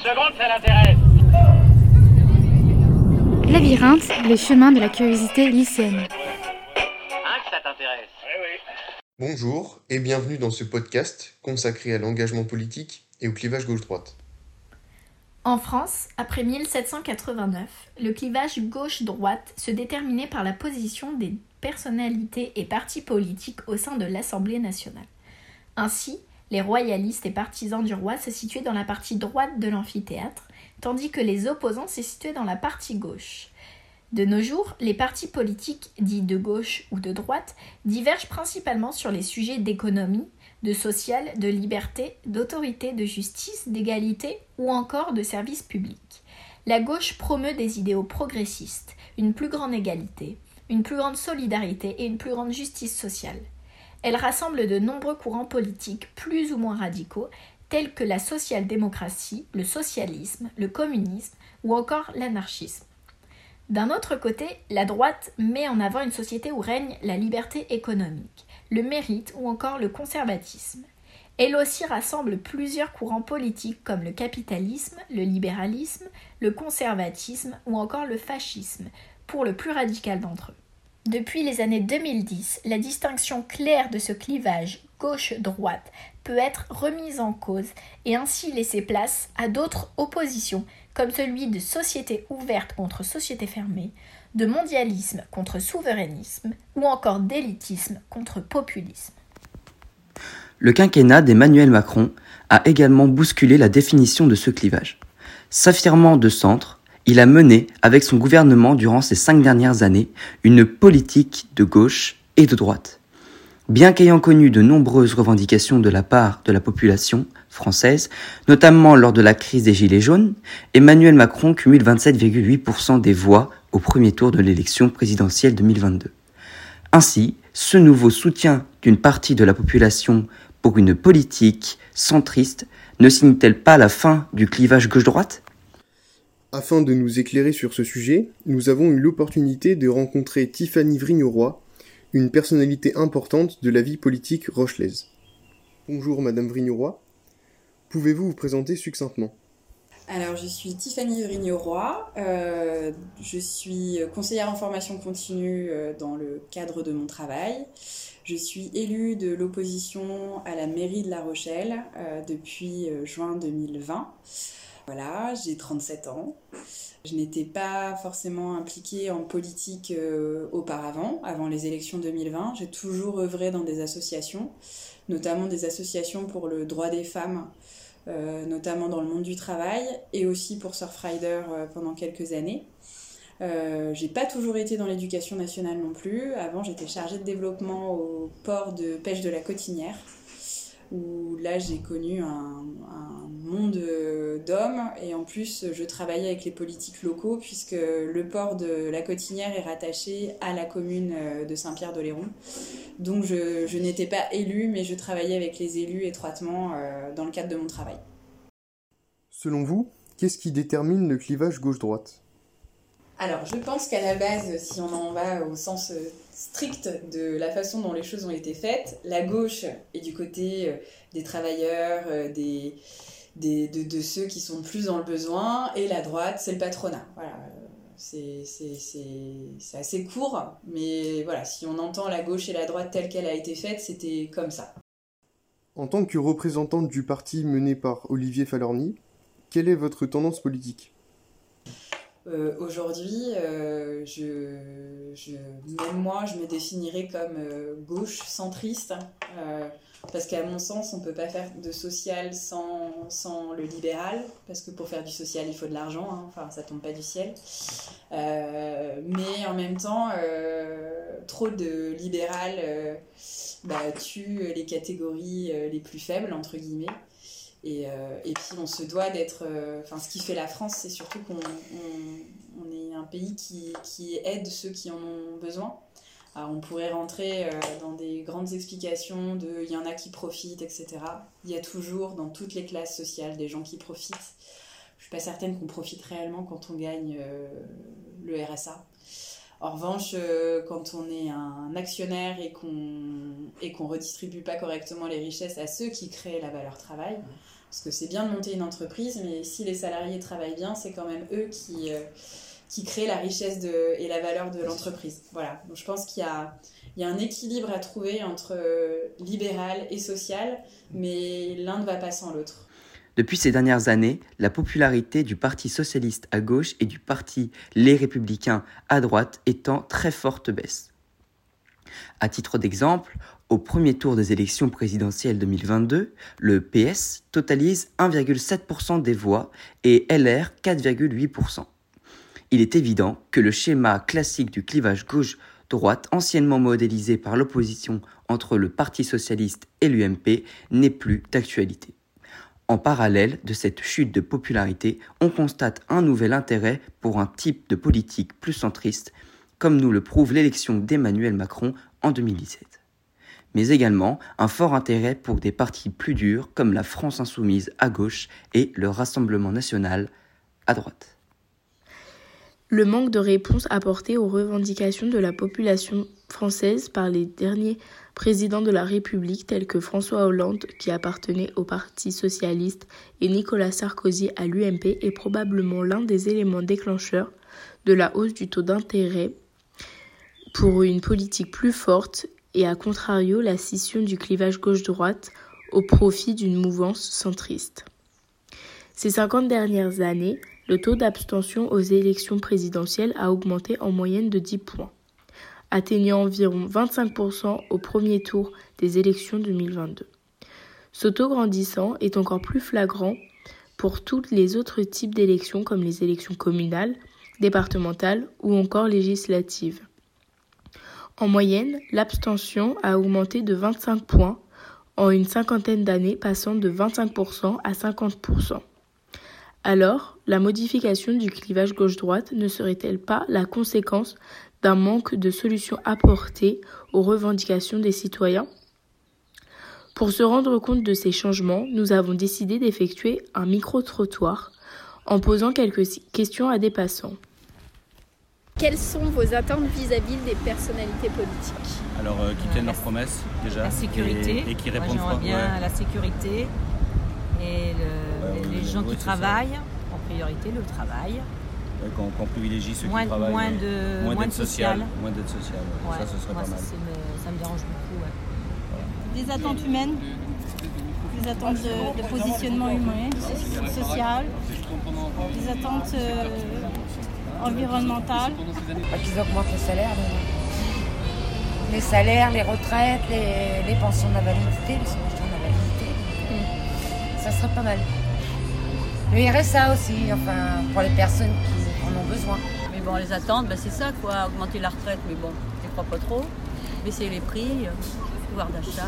secondes, ça l'intéresse. Labyrinthe, les chemins de la curiosité lycéenne. Hein, que ça t'intéresse Oui, oui. Bonjour et bienvenue dans ce podcast consacré à l'engagement politique et au clivage gauche-droite. En France, après 1789, le clivage gauche-droite se déterminait par la position des personnalités et partis politiques au sein de l'Assemblée nationale. Ainsi, les royalistes et partisans du roi se situaient dans la partie droite de l'amphithéâtre, tandis que les opposants se situaient dans la partie gauche. De nos jours, les partis politiques dits de gauche ou de droite divergent principalement sur les sujets d'économie, de social, de liberté, d'autorité, de justice, d'égalité ou encore de service public. La gauche promeut des idéaux progressistes, une plus grande égalité, une plus grande solidarité et une plus grande justice sociale. Elle rassemble de nombreux courants politiques plus ou moins radicaux, tels que la social-démocratie, le socialisme, le communisme ou encore l'anarchisme. D'un autre côté, la droite met en avant une société où règne la liberté économique, le mérite ou encore le conservatisme. Elle aussi rassemble plusieurs courants politiques comme le capitalisme, le libéralisme, le conservatisme ou encore le fascisme, pour le plus radical d'entre eux. Depuis les années 2010, la distinction claire de ce clivage gauche-droite peut être remise en cause et ainsi laisser place à d'autres oppositions comme celui de société ouverte contre société fermée, de mondialisme contre souverainisme ou encore d'élitisme contre populisme. Le quinquennat d'Emmanuel Macron a également bousculé la définition de ce clivage. S'affirmant de centre, il a mené, avec son gouvernement durant ces cinq dernières années, une politique de gauche et de droite. Bien qu'ayant connu de nombreuses revendications de la part de la population française, notamment lors de la crise des Gilets jaunes, Emmanuel Macron cumule 27,8% des voix au premier tour de l'élection présidentielle 2022. Ainsi, ce nouveau soutien d'une partie de la population pour une politique centriste ne signe-t-elle pas la fin du clivage gauche-droite? Afin de nous éclairer sur ce sujet, nous avons eu l'opportunité de rencontrer Tiffany Vrigneroy, une personnalité importante de la vie politique rochelaise. Bonjour Madame Vrigneroy, pouvez-vous vous présenter succinctement? Alors, je suis Tiffany Vrigneroy, euh, je suis conseillère en formation continue euh, dans le cadre de mon travail. Je suis élue de l'opposition à la mairie de La Rochelle euh, depuis juin 2020. Voilà, j'ai 37 ans. Je n'étais pas forcément impliquée en politique euh, auparavant, avant les élections 2020. J'ai toujours œuvré dans des associations, notamment des associations pour le droit des femmes, euh, notamment dans le monde du travail, et aussi pour Surfrider euh, pendant quelques années. J'ai pas toujours été dans l'éducation nationale non plus. Avant, j'étais chargée de développement au port de pêche de la Cotinière, où là, j'ai connu un monde euh, d'hommes. Et en plus, je travaillais avec les politiques locaux, puisque le port de la Cotinière est rattaché à la commune euh, de Saint-Pierre-d'Oléron. Donc, je, je n'étais pas élue, mais je travaillais avec les élus étroitement euh, dans le cadre de mon travail. Selon vous, qu'est-ce qui détermine le clivage gauche-droite? Alors, je pense qu'à la base, si on en va au sens strict de la façon dont les choses ont été faites, la gauche est du côté des travailleurs, euh, des, des, de, ceux qui sont plus dans le besoin, et la droite, c'est le patronat. Voilà. euh, c'est assez court, mais voilà, si on entend la gauche et la droite telle qu'elle a été faite, c'était comme ça. En tant que représentante du parti mené par Olivier Falorni, quelle est votre tendance politique? Euh, Aujourd'hui, euh, je, même moi, je me définirais comme euh, gauche centriste, parce qu'à mon sens, on ne peut pas faire de social sans, sans le libéral, parce que pour faire du social, il faut de l'argent, hein, enfin, ça tombe pas du ciel. Mais en même temps, trop de libéral bah, tue les catégories les plus faibles, entre guillemets. Et, euh, et puis on se doit d'être. euh, Enfin, ce qui fait la France, c'est surtout qu'on on, est un pays qui, qui aide ceux qui en ont besoin. Alors, on pourrait rentrer euh, dans des grandes explications de il y en a qui profitent, etc. Il y a toujours dans toutes les classes sociales des gens qui profitent. Je suis pas certaine qu'on profite réellement quand on gagne le RSA. En revanche, quand on est un actionnaire et qu'on et qu'on redistribue pas correctement les richesses à ceux qui créent la valeur travail, Parce que c'est bien de monter une entreprise, mais si les salariés travaillent bien, c'est quand même eux qui, euh, qui créent la richesse de, et la valeur de l'entreprise. Voilà. Donc je pense qu'il y a, il y a un équilibre à trouver entre euh, libéral et social, mais l'un ne va pas sans l'autre. Depuis ces dernières années, la popularité du Parti socialiste à gauche et du Parti Les Républicains à droite est en très forte baisse. À titre d'exemple, au premier tour des élections présidentielles 2022, le PS totalise 1,7% des voix et LR 4,8%. Il est évident que le schéma classique du clivage gauche-droite, anciennement modélisé par l'opposition entre le Parti socialiste et l'UMP, n'est plus d'actualité. En parallèle de cette chute de popularité, on constate un nouvel intérêt pour un type de politique plus centriste, comme nous le prouve l'élection d'Emmanuel Macron en 2017. Mais également un fort intérêt pour des partis plus durs comme la France insoumise à gauche et le Rassemblement national à droite. Le manque de réponse apportée aux revendications de la population française par les derniers présidents de la République tels que François Hollande, qui appartenait au Parti socialiste, et Nicolas Sarkozy à l'UMP, est probablement l'un des éléments déclencheurs de la hausse du taux d'intérêt pour une politique plus forte et à contrario la scission du clivage gauche-droite au profit d'une mouvance centriste. Ces 50 dernières années, le taux d'abstention aux élections présidentielles a augmenté en moyenne de 10 points, atteignant environ 25% au premier tour des élections 2022. Ce taux grandissant est encore plus flagrant pour tous les autres types d'élections comme les élections communales, départementales ou encore législatives. En moyenne, l'abstention a augmenté de 25 points en une cinquantaine d'années, passant de 25% à 50%. Alors, la modification du clivage gauche-droite ne serait-elle pas la conséquence d'un manque de solutions apportées aux revendications des citoyens? Pour se rendre compte de ces changements, nous avons décidé d'effectuer un micro-trottoir en posant quelques questions à des passants. Quelles sont vos attentes vis-à-vis des personnalités politiques Alors, euh, qui tiennent leurs promesses déjà. La sécurité. Et, et qui Moi, répondent fort- bien ouais. la sécurité et le- Ouais, les gens oui, qui travaillent. En priorité, le travail. Qu'on qu'on privilégie ceux Moins- qui travaillent. moins de- moins d'aide de social. sociale. Moins d'aide sociale. ouais. Ouais, Ça, ce serait moi, pas ça, mal. c'est me- ça me dérange beaucoup. ouais. des attentes humaines, des attentes de, de positionnement humain, so- social, des attentes euh, environnementales. Bah, qu'ils augmentent les salaires. donc. Les salaires, les retraites, les, les pensions d'invalidité, les subventions d'invalidité. euh, Ça serait pas mal. Le RSA aussi, enfin, pour les personnes qui en ont besoin. Mais bon, les attentes, bah, c'est ça, quoi. Augmenter la retraite, mais bon, je crois pas trop. Baisser les prix, euh, pouvoir d'achat.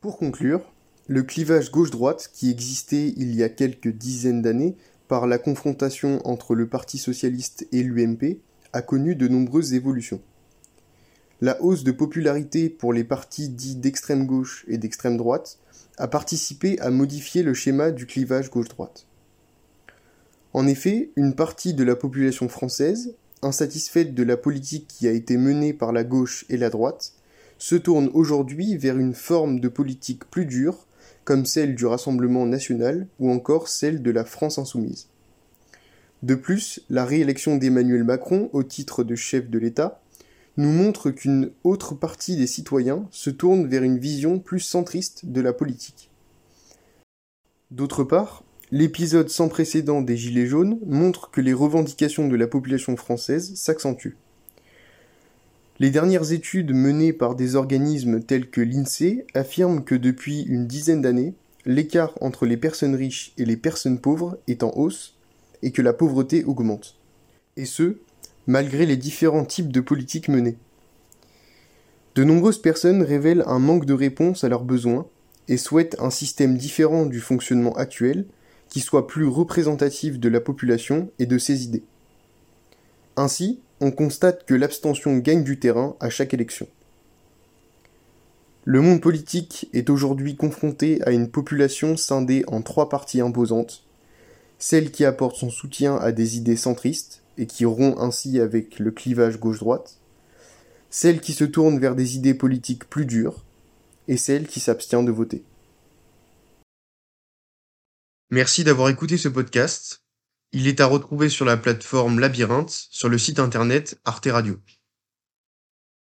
Pour conclure, le clivage gauche-droite, qui existait il y a quelques dizaines d'années la confrontation entre le Parti socialiste et l'UMP, a connu de nombreuses évolutions. La hausse de popularité pour les partis dits d'extrême gauche et d'extrême droite a participé à modifier le schéma du clivage gauche-droite. En effet, une partie de la population française, insatisfaite de la politique qui a été menée par la gauche et la droite, se tourne aujourd'hui vers une forme de politique plus dure, comme celle du Rassemblement national ou encore celle de la France insoumise. De plus, la réélection d'Emmanuel Macron au titre de chef de l'État nous montre qu'une autre partie des citoyens se tourne vers une vision plus centriste de la politique. D'autre part, l'épisode sans précédent des Gilets jaunes montre que les revendications de la population française s'accentuent. Les dernières études menées par des organismes tels que l'INSEE affirment que depuis une dizaine d'années, l'écart entre les personnes riches et les personnes pauvres est en hausse et que la pauvreté augmente. Et ce, malgré les différents types de politiques menées. De nombreuses personnes révèlent un manque de réponse à leurs besoins et souhaitent un système différent du fonctionnement actuel qui soit plus représentatif de la population et de ses idées. Ainsi, on constate que l'abstention gagne du terrain à chaque élection. Le monde politique est aujourd'hui confronté à une population scindée en trois parties imposantes, celle qui apporte son soutien à des idées centristes et qui rompt ainsi avec le clivage gauche-droite, celle qui se tourne vers des idées politiques plus dures, et celle qui s'abstient de voter. Merci d'avoir écouté ce podcast. Il est à retrouver sur la plateforme Labyrinthe, sur le site internet Arte Radio.